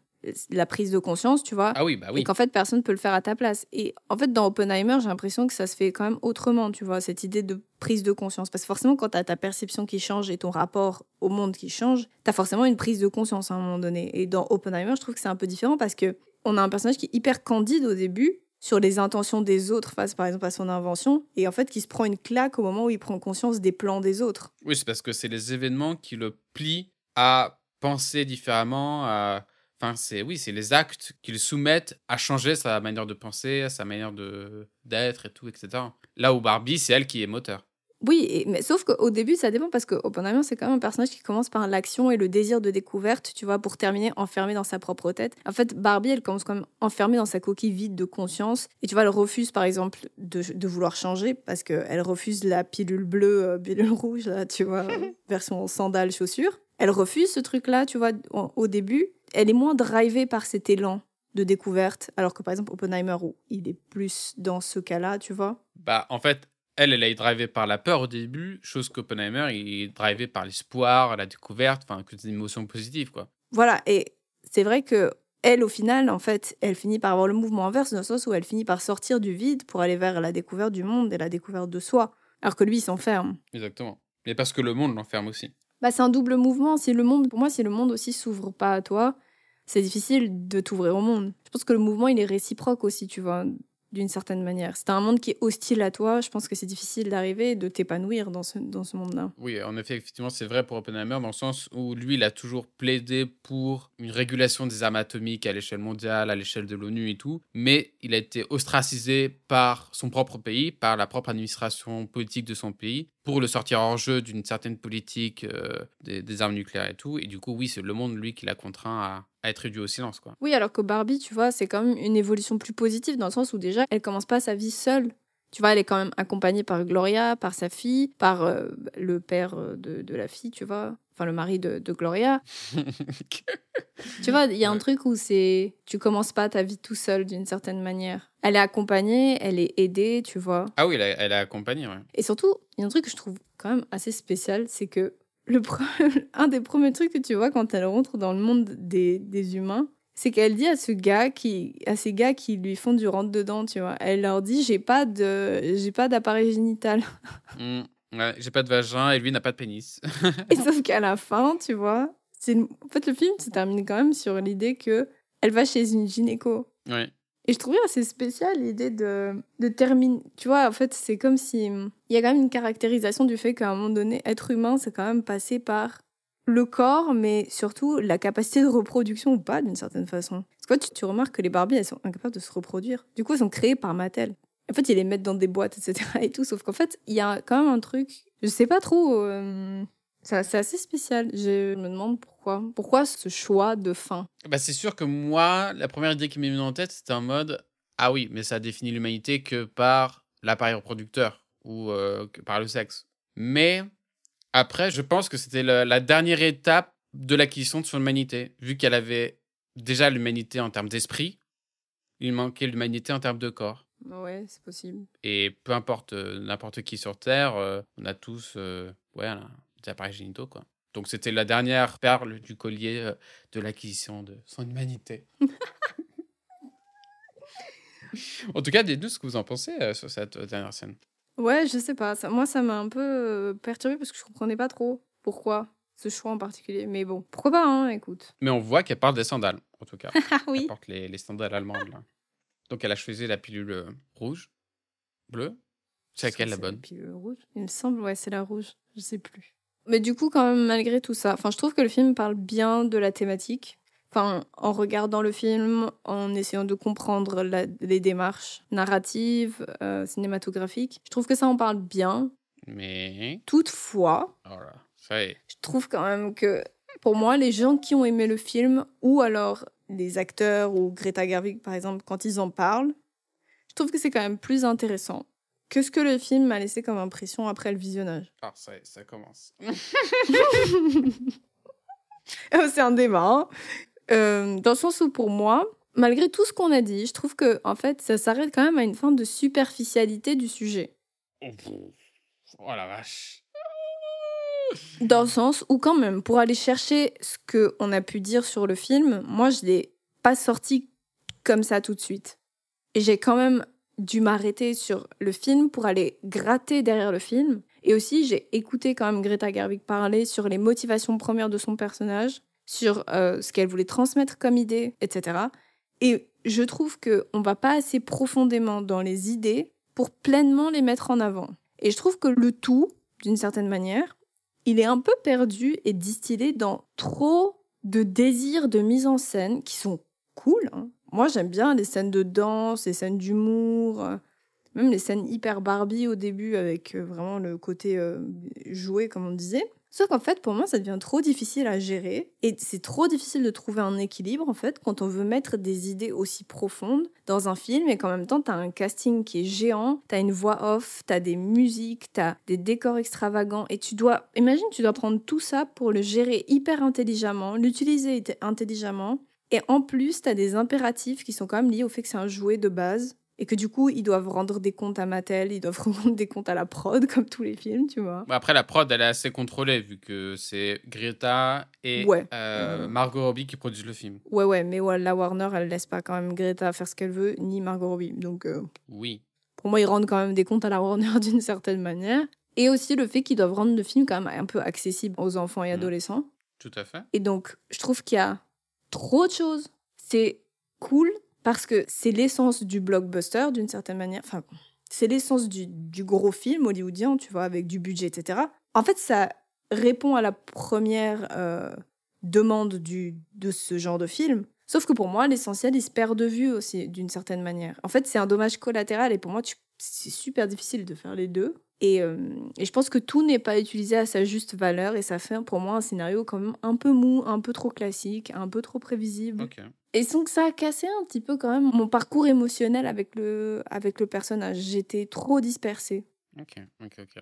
la prise de conscience, tu vois. Ah oui, bah oui. Et qu'en fait, personne ne peut le faire à ta place. Et en fait, dans Oppenheimer, j'ai l'impression que ça se fait quand même autrement, tu vois, cette idée de prise de conscience. Parce que forcément, quand tu as ta perception qui change et ton rapport au monde qui change, tu as forcément une prise de conscience à un moment donné. Et dans Oppenheimer, je trouve que c'est un peu différent parce que on a un personnage qui est hyper candide au début, sur les intentions des autres face par exemple à son invention et en fait qui se prend une claque au moment où il prend conscience des plans des autres. Oui, c'est parce que c'est les événements qui le plient à penser différemment, à Enfin, c'est oui, c'est les actes qui le soumettent à changer sa manière de penser, sa manière de d'être et tout, etc. Là où Barbie, c'est elle qui est moteur. Oui, mais sauf qu'au début, ça dépend parce que Oppenheimer, c'est quand même un personnage qui commence par l'action et le désir de découverte, tu vois, pour terminer enfermé dans sa propre tête. En fait, Barbie, elle commence quand même enfermée dans sa coquille vide de conscience. Et tu vois, elle refuse, par exemple, de, de vouloir changer parce qu'elle refuse la pilule bleue, euh, pilule rouge, là, tu vois, version sandales, chaussures. Elle refuse ce truc-là, tu vois, au début elle est moins drivée par cet élan de découverte, alors que par exemple Oppenheimer, où il est plus dans ce cas-là, tu vois? Bah, en fait, elle, elle est drivée par la peur au début, chose qu'Oppenheimer, il est drivé par l'espoir, la découverte, enfin, que des émotions positives, quoi. Voilà, et c'est vrai que elle, au final, en fait, elle finit par avoir le mouvement inverse, dans le sens où elle finit par sortir du vide pour aller vers la découverte du monde et la découverte de soi, alors que lui, il s'enferme. Exactement. Mais parce que le monde l'enferme aussi. Bah, c'est un double mouvement. Si le monde, pour moi, si le monde aussi s'ouvre pas à toi, c'est difficile de t'ouvrir au monde. Je pense que le mouvement, il est réciproque aussi, tu vois d'une certaine manière. C'est un monde qui est hostile à toi, je pense que c'est difficile d'arriver et de t'épanouir dans ce, dans ce monde-là. Oui, en effet, effectivement, c'est vrai pour Oppenheimer dans le sens où lui, il a toujours plaidé pour une régulation des armes atomiques à l'échelle mondiale, à l'échelle de l'ONU et tout, mais il a été ostracisé par son propre pays, par la propre administration politique de son pays, pour le sortir hors jeu d'une certaine politique euh, des, armes nucléaires et tout. Et du coup, oui, c'est le monde, lui, qui l'a contraint à, à, être réduit au silence. Quoi. Oui, alors que Barbie, tu vois, c'est quand même une évolution plus positive dans le sens où déjà, elle commence pas sa vie seule. Tu vois, elle est quand même accompagnée par Gloria, par sa fille, par euh, le père euh, de, de, la fille, tu vois. Enfin, le mari de, de Gloria. tu vois, il y a un truc où c'est. Tu commences pas ta vie tout seul d'une certaine manière. Elle est accompagnée, elle est aidée, tu vois. Ah oui, elle est, elle est accompagnée, ouais. Et surtout, il y a un truc que je trouve quand même assez spécial, c'est que le un des premiers trucs que tu vois quand elle rentre dans le monde des, des humains, c'est qu'elle dit à ce gars qui à ces gars qui lui font du rentre dedans tu vois. Elle leur dit j'ai pas de j'ai pas d'appareil génital. Mmh, ouais, j'ai pas de vagin et lui n'a pas de pénis. Et sauf qu'à la fin tu vois c'est en fait le film se termine quand même sur l'idée que elle va chez une gynéco. Ouais. Et je trouvais assez spécial l'idée de de terminer tu vois en fait c'est comme si il y a quand même une caractérisation du fait qu'à un moment donné être humain c'est quand même passé par le corps, mais surtout la capacité de reproduction ou pas, d'une certaine façon. Parce que tu, tu, remarques que les Barbies, elles sont incapables de se reproduire. Du coup, elles sont créées par Mattel. En fait, ils les mettent dans des boîtes, etc. et tout. Sauf qu'en fait, il y a quand même un truc. Je sais pas trop. Euh, c'est assez spécial. Je me demande pourquoi. Pourquoi ce choix de fin? Bah, C'est sûr que moi, la première idée qui m'est venue en tête, c'était en mode Ah oui, mais ça définit l'humanité que par l'appareil reproducteur ou euh, que par le sexe. Mais après, je pense que c'était la, dernière étape de l'acquisition de son humanité. Vu qu'elle avait déjà l'humanité en termes d'esprit, il manquait l'humanité en termes de corps. Ouais, c'est possible. Et peu importe euh, n'importe qui sur Terre, euh, on a tous ouais, des appareils génitaux, quoi. Donc c'était la dernière perle du collier de l'acquisition de son humanité. en tout cas, dites-nous ce que vous en pensez sur cette dernière scène. Ouais, je sais pas. Ça, moi, ça m'a un peu euh, perturbée parce que je comprenais pas trop pourquoi ce choix en particulier. Mais bon, pourquoi pas, hein, écoute. Mais on voit qu'elle parle des sandales, en tout cas. Ah oui. Elle porte les, les sandales allemandes, là. Donc elle a choisi la pilule euh, rouge, bleue. C'est laquelle la bonne La pilule rouge Il me semble, ouais, c'est la rouge. Je sais plus. Mais du coup, quand même, malgré tout ça, enfin, je trouve que le film parle bien de la thématique enfin, en regardant le film, en essayant de comprendre les démarches narratives, euh, cinématographiques, je trouve que ça en parle bien. Mais. Toutefois, oh ça est. je trouve quand même que, pour moi, les gens qui ont aimé le film, ou alors les acteurs ou Greta Gerwig, par exemple, quand ils en parlent, je trouve que c'est quand même plus intéressant que ce que le film m'a laissé comme impression après le visionnage. Ah, ça, ça commence. c'est un débat. Hein. Euh, dans le sens où pour moi, malgré tout ce qu'on a dit, je trouve que en fait, ça s'arrête quand même à une forme de superficialité du sujet. Oh la vache. Dans le sens où quand même, pour aller chercher ce que on a pu dire sur le film, moi je l'ai pas sorti comme ça tout de suite. Et j'ai quand même dû m'arrêter sur le film pour aller gratter derrière le film. Et aussi, j'ai écouté quand même Greta Gerwig parler sur les motivations premières de son personnage sur euh, ce qu'elle voulait transmettre comme idée, etc. Et je trouve que on va pas assez profondément dans les idées pour pleinement les mettre en avant. Et je trouve que le tout, d'une certaine manière, il est un peu perdu et distillé dans trop de désirs de mise en scène qui sont cool. Hein. Moi, j'aime bien les scènes de danse, les scènes d'humour, euh, même les scènes hyper Barbie au début avec euh, vraiment le côté euh, joué, comme on disait. Sauf qu'en fait, pour moi, ça devient trop difficile à gérer et c'est trop difficile de trouver un équilibre en fait quand on veut mettre des idées aussi profondes dans un film et qu'en même temps, tu as un casting qui est géant, tu as une voix off, tu as des musiques, tu as des décors extravagants et tu dois, imagine, tu dois prendre tout ça pour le gérer hyper intelligemment, l'utiliser intelligemment et en plus, tu as des impératifs qui sont quand même liés au fait que c'est un jouet de base et que du coup, ils doivent rendre des comptes à Mattel, ils doivent rendre des comptes à la prod, comme tous les films, tu vois. après, la prod, elle est assez contrôlée, vu que c'est Greta et euh, Margot Robbie qui produisent le film. Ouais, ouais, mais la Warner, elle laisse pas quand même Greta faire ce qu'elle veut, ni Margot Robbie. Donc, euh, oui. Pour moi, ils rendent quand même des comptes à la Warner d'une certaine manière. Et aussi le fait qu'ils doivent rendre le film quand même un peu accessible aux enfants et mmh. adolescents. Tout à fait. Et donc, je trouve qu'il y a trop de choses. C'est cool, parce que c'est l'essence du blockbuster d'une certaine manière. Enfin, c'est l'essence du, gros film hollywoodien, tu vois, avec du budget, etc. En fait, ça répond à la première euh, demande du, de ce genre de film. Sauf que pour moi, l'essentiel, il se perd de vue aussi, d'une certaine manière. En fait, c'est un dommage collatéral et pour moi, c'est super difficile de faire les deux. Et, euh, et je pense que tout n'est pas utilisé à sa juste valeur et ça fait pour moi un scénario quand même un peu mou, un peu trop classique, un peu trop prévisible. Et donc ça a cassé un petit peu quand même mon parcours émotionnel avec le, avec le personnage. J'étais trop dispersée. Ok, ok, ok.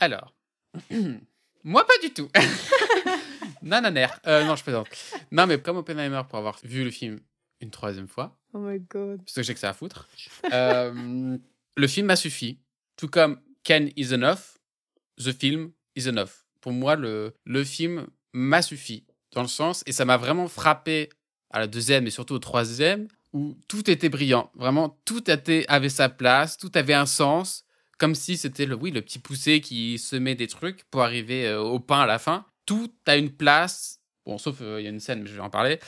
Alors, moi pas du tout. non, euh, non, je plaisante. Non, mais comme Oppenheimer, pour avoir vu le film une troisième fois. Oh my god. Parce que j'ai que ça à foutre. Euh, le film m'a suffi. Tout comme Ken is enough, The Film is enough. Pour moi, le, le film m'a suffi. Dans le sens, et ça m'a vraiment frappé à la deuxième et surtout au troisième, où tout était brillant. Vraiment, tout était, avait sa place, tout avait un sens, comme si c'était le, oui, le petit poussé qui semait des trucs pour arriver euh, au pain à la fin. Tout a une place. Bon, sauf euh, il y a une scène, mais je vais en parler.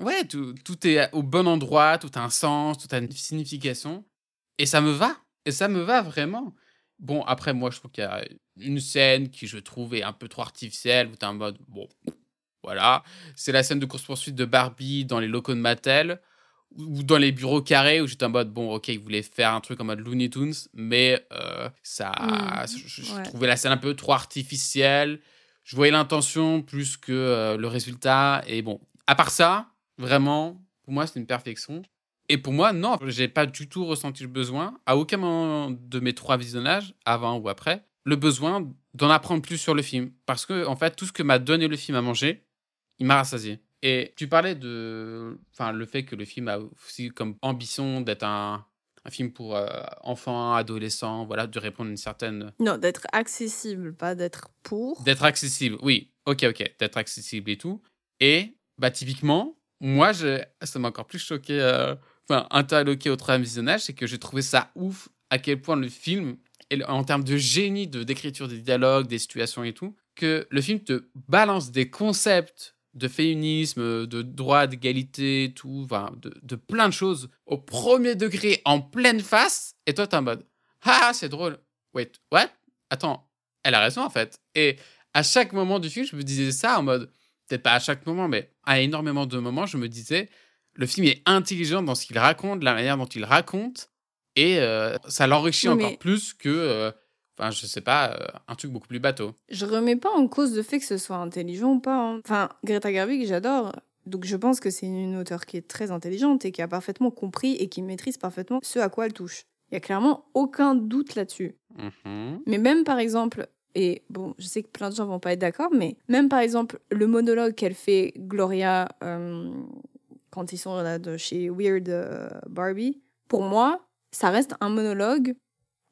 Ouais, tout, tout est au bon endroit, tout a un sens, tout a une signification. Et ça me va. Et ça me va vraiment. Bon, après, moi, je trouve qu'il y a une scène qui, je trouve, est un peu trop artificielle, où tu en mode, bon, voilà. C'est la scène de course-poursuite de Barbie dans les locaux de Mattel ou dans les bureaux carrés où j'étais en mode bon ok ils voulaient faire un truc en mode Looney Tunes mais euh, ça mmh. je, trouvais la scène un peu trop artificielle je voyais l'intention plus que euh, le résultat et bon à part ça vraiment pour moi c'est une perfection et pour moi non j'ai pas du tout ressenti le besoin à aucun moment de mes trois visionnages avant ou après le besoin d'en apprendre plus sur le film parce que en fait tout ce que m'a donné le film à manger il m'a rassasié. Et tu parlais de enfin, le fait que le film a aussi comme ambition d'être un, un film pour euh, enfants, adolescents, voilà, de répondre à une certaine... Non, d'être accessible, pas d'être pour. D'être accessible, oui. Ok, ok, d'être accessible et tout. Et, bah, typiquement, moi, je... ça m'a encore plus choqué, euh, enfin, interloqué au troisième visionnage, c'est que j'ai trouvé ça ouf à quel point le film, en termes de génie de d'écriture des dialogues, des situations et tout, que le film te balance des concepts de féminisme, de droit, d'égalité, tout, de, de, plein de choses au premier degré, en pleine face, et toi, t'es en mode Ah, c'est drôle. Wait, what? Attends, elle a raison en fait. Et à chaque moment du film, je me disais ça en mode, peut-être pas à chaque moment, mais à énormément de moments, je me disais le film est intelligent dans ce qu'il raconte, la manière dont il raconte, et euh, ça l'enrichit encore plus que. Euh, Enfin, je sais pas, euh, un truc beaucoup plus bateau. Je remets pas en cause le fait que ce soit intelligent ou pas. Hein. Enfin, Greta Gerwig, j'adore. Donc je pense que c'est une auteure qui est très intelligente et qui a parfaitement compris et qui maîtrise parfaitement ce à quoi elle touche. Il y a clairement aucun doute là-dessus. Mm-hmm. Mais même par exemple, et bon, je sais que plein de gens vont pas être d'accord, mais même par exemple le monologue qu'elle fait Gloria euh, quand ils sont là de chez Weird euh, Barbie, pour moi, ça reste un monologue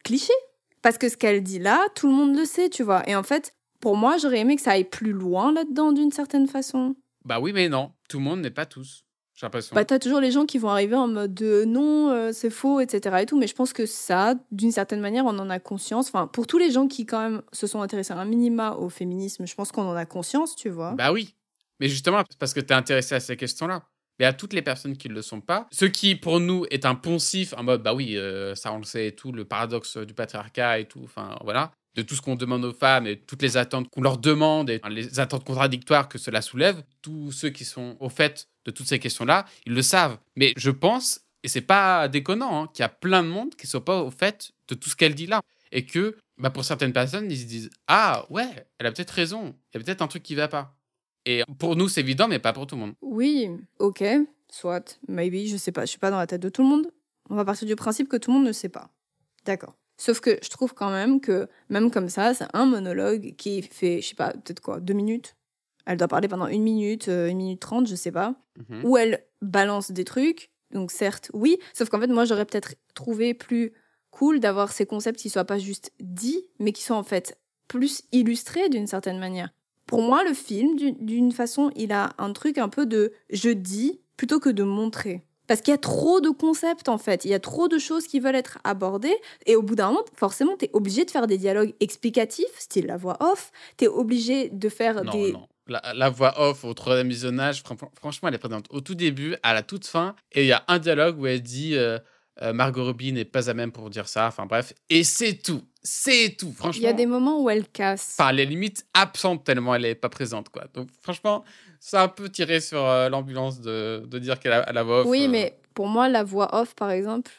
cliché. Parce que ce qu'elle dit là, tout le monde le sait, tu vois. Et en fait, pour moi, j'aurais aimé que ça aille plus loin là-dedans d'une certaine façon. Bah oui, mais non. Tout le monde n'est pas tous. J'ai l'impression. Bah t'as toujours les gens qui vont arriver en mode de non, euh, c'est faux, etc. et tout. Mais je pense que ça, d'une certaine manière, on en a conscience. Enfin, pour tous les gens qui quand même se sont intéressés un minima au féminisme, je pense qu'on en a conscience, tu vois. Bah oui. Mais justement, parce que t'es intéressé à ces questions-là. Mais à toutes les personnes qui ne le sont pas. Ce qui, pour nous, est un poncif en mode, bah oui, euh, ça on le sait et tout, le paradoxe du patriarcat et tout, enfin voilà, de tout ce qu'on demande aux femmes et toutes les attentes qu'on leur demande et les attentes contradictoires que cela soulève. Tous ceux qui sont au fait de toutes ces questions-là, ils le savent. Mais je pense, et c'est pas déconnant, hein, qu'il y a plein de monde qui ne sont pas au fait de tout ce qu'elle dit là. Et que, bah, pour certaines personnes, ils se disent Ah ouais, elle a peut-être raison, il y a peut-être un truc qui va pas. Et pour nous, c'est évident, mais pas pour tout le monde. Oui, ok, soit, maybe, je sais pas, je suis pas dans la tête de tout le monde. On va partir du principe que tout le monde ne sait pas. D'accord. Sauf que je trouve quand même que, même comme ça, c'est un monologue qui fait, je sais pas, peut-être quoi, deux minutes. Elle doit parler pendant une minute, euh, une minute trente, je sais pas. Mhm. Où elle balance des trucs. Donc certes, oui. Sauf qu'en fait, moi, j'aurais peut-être trouvé plus cool d'avoir ces concepts qui soient pas juste dits, mais qui soient en fait plus illustrés d'une certaine manière. Pour moi, le film, d'une façon, il a un truc un peu de je dis plutôt que de montrer. Parce qu'il y a trop de concepts en fait, il y a trop de choses qui veulent être abordées, et au bout d'un moment, forcément, tu es obligé de faire des dialogues explicatifs, style la voix off, tu es obligé de faire des... Non. La, voix off au troisième visionnage, franchement, elle est présente au tout début, à la toute fin, et il y a un dialogue où elle dit euh, euh, Margot Robbie n'est pas à même pour dire ça, enfin bref, et c'est tout. C'est tout, franchement. Il y a des moments où elle casse. Enfin, les limites absentes tellement elle n'est pas présente, quoi. Donc, franchement, ça a un peu tiré sur euh, l'ambulance de, de, dire qu'elle a la voix off. Oui, euh. mais pour moi, la voix off, par exemple,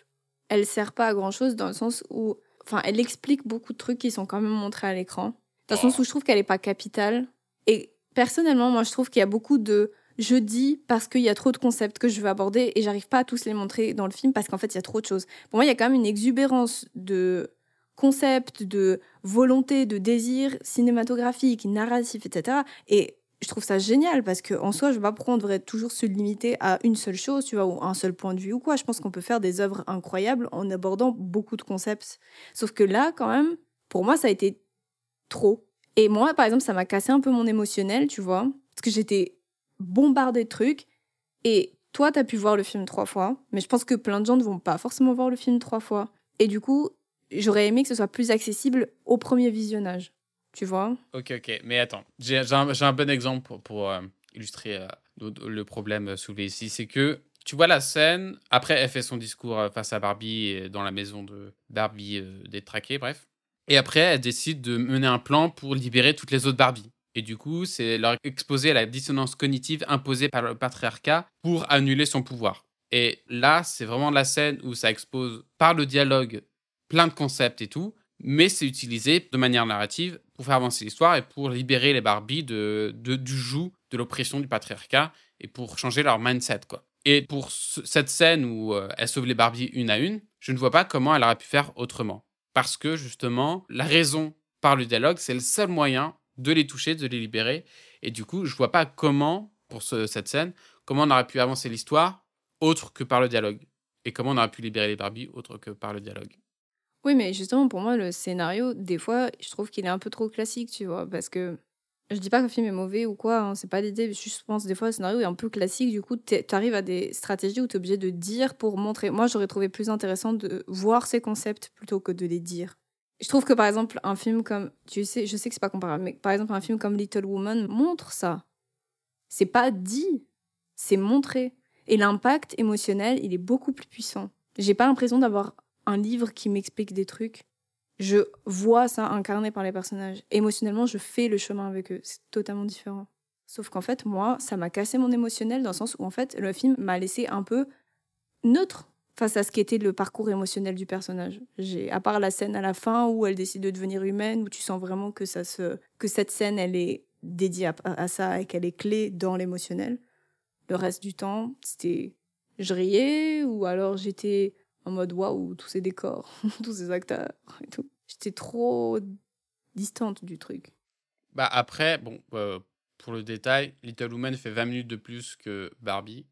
elle sert pas à grand chose dans le sens où. Enfin, elle explique beaucoup de trucs qui sont quand même montrés à l'écran. Dans le sens où je trouve qu'elle n'est pas capitale. Et personnellement, moi, je trouve qu'il y a beaucoup de je dis parce qu'il y a trop de concepts que je veux aborder et j'arrive pas à tous les montrer dans le film parce qu'en fait, il y a trop de choses. Pour moi, il y a quand même une exubérance de concept, de volonté, de désir cinématographique, narratif, etc. Et je trouve ça génial parce qu'en soi, je vois pas pourquoi on devrait toujours se limiter à une seule chose, tu vois, ou un seul point de vue ou quoi. Je pense qu'on peut faire des œuvres incroyables en abordant beaucoup de concepts. Sauf que là, quand même, pour moi, ça a été trop. Et moi, par exemple, ça m'a cassé un peu mon émotionnel, tu vois, parce que j'étais bombardée de trucs. Et toi, tu as pu voir le film trois fois, mais je pense que plein de gens ne vont pas forcément voir le film trois fois. Et du coup, j'aurais aimé que ce soit plus accessible au premier visionnage. Tu vois? Ok, ok. Mais attends, j'ai un, bon exemple pour, euh, illustrer euh, le problème soulevé ici. C'est que tu vois la scène, après elle fait son discours euh, face à Barbie dans la maison de Barbie détraquée, bref. Et après, elle décide de mener un plan pour libérer toutes les autres Barbies. Et du coup, c'est leur exposer à la dissonance cognitive imposée par le patriarcat pour annuler son pouvoir. Et là, c'est vraiment la scène où ça expose par le dialogue plein de concepts et tout, mais c'est utilisé de manière narrative pour faire avancer l'histoire et pour libérer les Barbies de, du joug de l'oppression du patriarcat et pour changer leur mindset, quoi. Et pour cette scène où euh, elle sauve les Barbies une à une, je ne vois pas comment elle aurait pu faire autrement. Parce que justement, la raison par le dialogue, c'est le seul moyen de les toucher, de les libérer. Et du coup, je vois pas comment, pour cette scène, comment on aurait pu avancer l'histoire autre que par le dialogue. Et comment on aurait pu libérer les Barbies autre que par le dialogue. Oui, mais justement, pour moi, le scénario, des fois, je trouve qu'il est un peu trop classique, tu vois, parce que je dis pas que le film est mauvais ou quoi, hein, c'est pas l'idée, je pense des fois le scénario est un peu classique, du coup, tu arrives à des stratégies où tu es obligé de dire pour montrer. Moi, j'aurais trouvé plus intéressant de voir ces concepts plutôt que de les dire. Je trouve que par exemple, un film comme, tu sais, je sais que c'est pas comparable, mais par exemple, un film comme Little Woman montre ça. C'est pas dit, c'est montré. Et l'impact émotionnel, il est beaucoup plus puissant. J'ai pas l'impression d'avoir un livre qui m'explique des trucs. Je vois ça incarné par les personnages. Émotionnellement, je fais le chemin avec eux. C'est totalement différent. Sauf qu'en fait, moi, ça m'a cassé mon émotionnel dans le sens où, en fait, le film m'a laissé un peu neutre face à ce qu'était le parcours émotionnel du personnage. J'ai, à part la scène à la fin où elle décide de devenir humaine, où tu sens vraiment que, ça se, que cette scène, elle est dédiée à, ça et qu'elle est clé dans l'émotionnel. Le reste du temps, c'était je riais ou alors j'étais en mode waouh, tous ces décors, tous ces acteurs et tout. J'étais trop distante du truc. Bah après, bon, euh, pour le détail, Little Woman fait 20 minutes de plus que Barbie,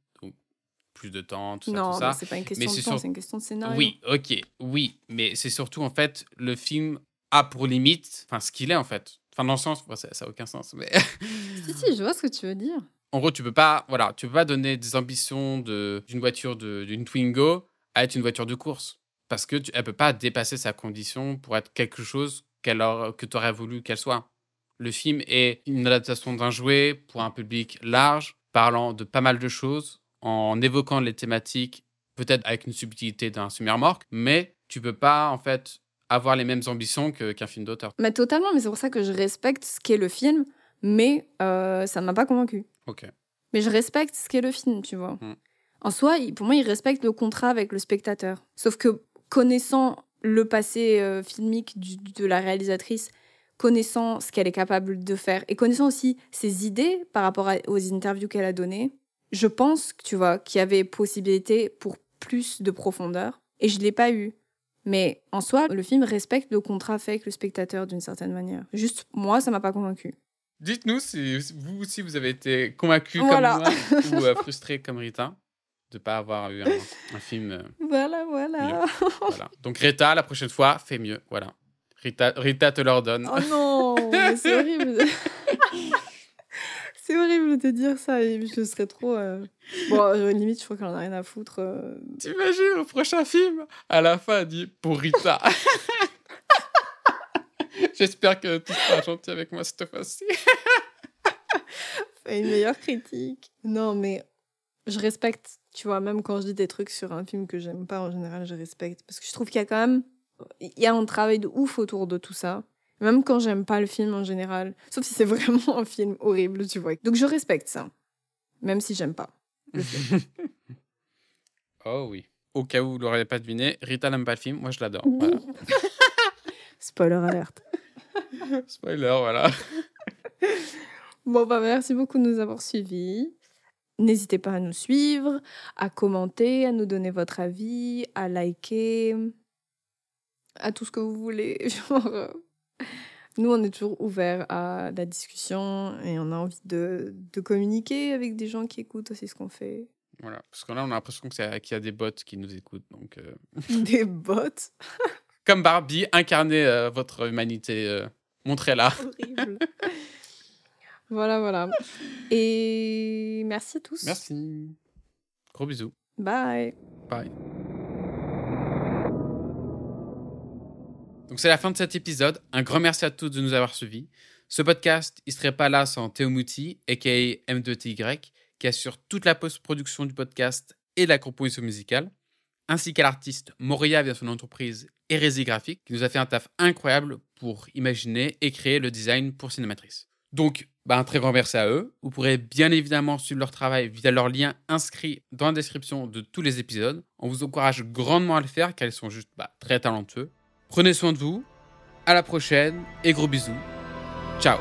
plus de temps, tout ça, non, tout ça. c'est pas une question de temps, c'est une question de scénario. Oui, ok, oui, mais c'est surtout en fait le film a pour limite, enfin ce qu'il est en fait. Enfin dans le sens, ça n'a aucun sens, mais. si si, je vois ce que tu veux dire. En gros, tu peux pas, voilà, tu peux pas donner des ambitions d'une voiture d'une Twingo à être une voiture de course. Parce qu'elle ne peut pas dépasser sa condition pour être quelque chose que tu aurais voulu qu'elle soit. Le film est une adaptation d'un jouet pour un public large, parlant de pas mal de choses, en évoquant les thématiques, peut-être avec une subtilité d'un semi-remorque, mais tu peux pas, en fait, avoir les mêmes ambitions qu'un film d'auteur. Mais totalement, mais c'est pour ça que je respecte ce qu'est le film, mais euh, ça ne m'a pas convaincu. Ok. Mais je respecte ce qu'est le film, tu vois. Hmm. En soi, pour moi, il respecte le contrat avec le spectateur. Sauf que connaissant le passé euh, filmique de la réalisatrice, connaissant ce qu'elle est capable de faire et connaissant aussi ses idées par rapport aux interviews qu'elle a données, je pense, tu vois, qu'il y avait possibilité pour plus de profondeur. Et je ne l'ai pas eu. Mais en soi, le film respecte le contrat fait avec le spectateur d'une certaine manière. Juste, moi, ça m'a pas convaincu. Dites-nous si vous aussi vous avez été convaincu comme moi ou euh, frustré comme Rita de pas avoir eu un, film. Euh, voilà, voilà. voilà. Donc Rita, la prochaine fois, fais mieux. Voilà. Rita, Rita te l'ordonne. Oh non, c'est horrible. C'est horrible de dire ça. Je serais trop. Euh, bon, limite, je crois qu'elle en a rien à foutre. Euh... T'imagines au prochain film, à la fin, elle dit pour Rita. J'espère que tu seras gentil avec moi cette fois-ci. Une meilleure critique. Non, mais je respecte. Tu vois, même quand je dis des trucs sur un film que j'aime pas, en général, je respecte. Parce que je trouve qu'il y a quand même. Il y a un travail de ouf autour de tout ça. Même quand j'aime pas le film en général. Sauf si c'est vraiment un film horrible, tu vois. Donc je respecte ça. Même si j'aime pas le film. oh oui. Au cas où vous l'auriez pas deviné, Rita n'aime pas le film. Moi, je l'adore. Spoiler alerte. Spoiler, voilà. bon, bah, merci beaucoup de nous avoir suivis. N'hésitez pas à nous suivre, à commenter, à nous donner votre avis, à liker, à tout ce que vous voulez. Genre, euh, nous, on est toujours ouvert à la discussion et on a envie de, de communiquer avec des gens qui écoutent aussi ce qu'on fait. Voilà, parce que là, on a l'impression qu'il y a des bots qui nous écoutent. Donc, euh. Des bots? Comme Barbie, incarnez euh, votre humanité. Euh, montrez-la. Horrible. voilà, voilà. Et merci à tous. Merci. Gros bisous. Bye. Bye. Donc c'est la fin de cet épisode. Un grand merci à tous de nous avoir suivis. Ce podcast, il serait pas là sans Théo Mouti, aka M2TY, qui assure toute la post-production du podcast et la composition musicale, ainsi qu'à l'artiste Moria via son entreprise Hérésie Graphique, qui nous a fait un taf incroyable pour imaginer et créer le design pour Cinématrice. Donc, bah, un très grand merci à eux. Vous pourrez bien évidemment suivre leur travail via leur lien inscrit dans la description de tous les épisodes. On vous encourage grandement à le faire car ils sont juste bah, très talentueux. Prenez soin de vous, à la prochaine et gros bisous. Ciao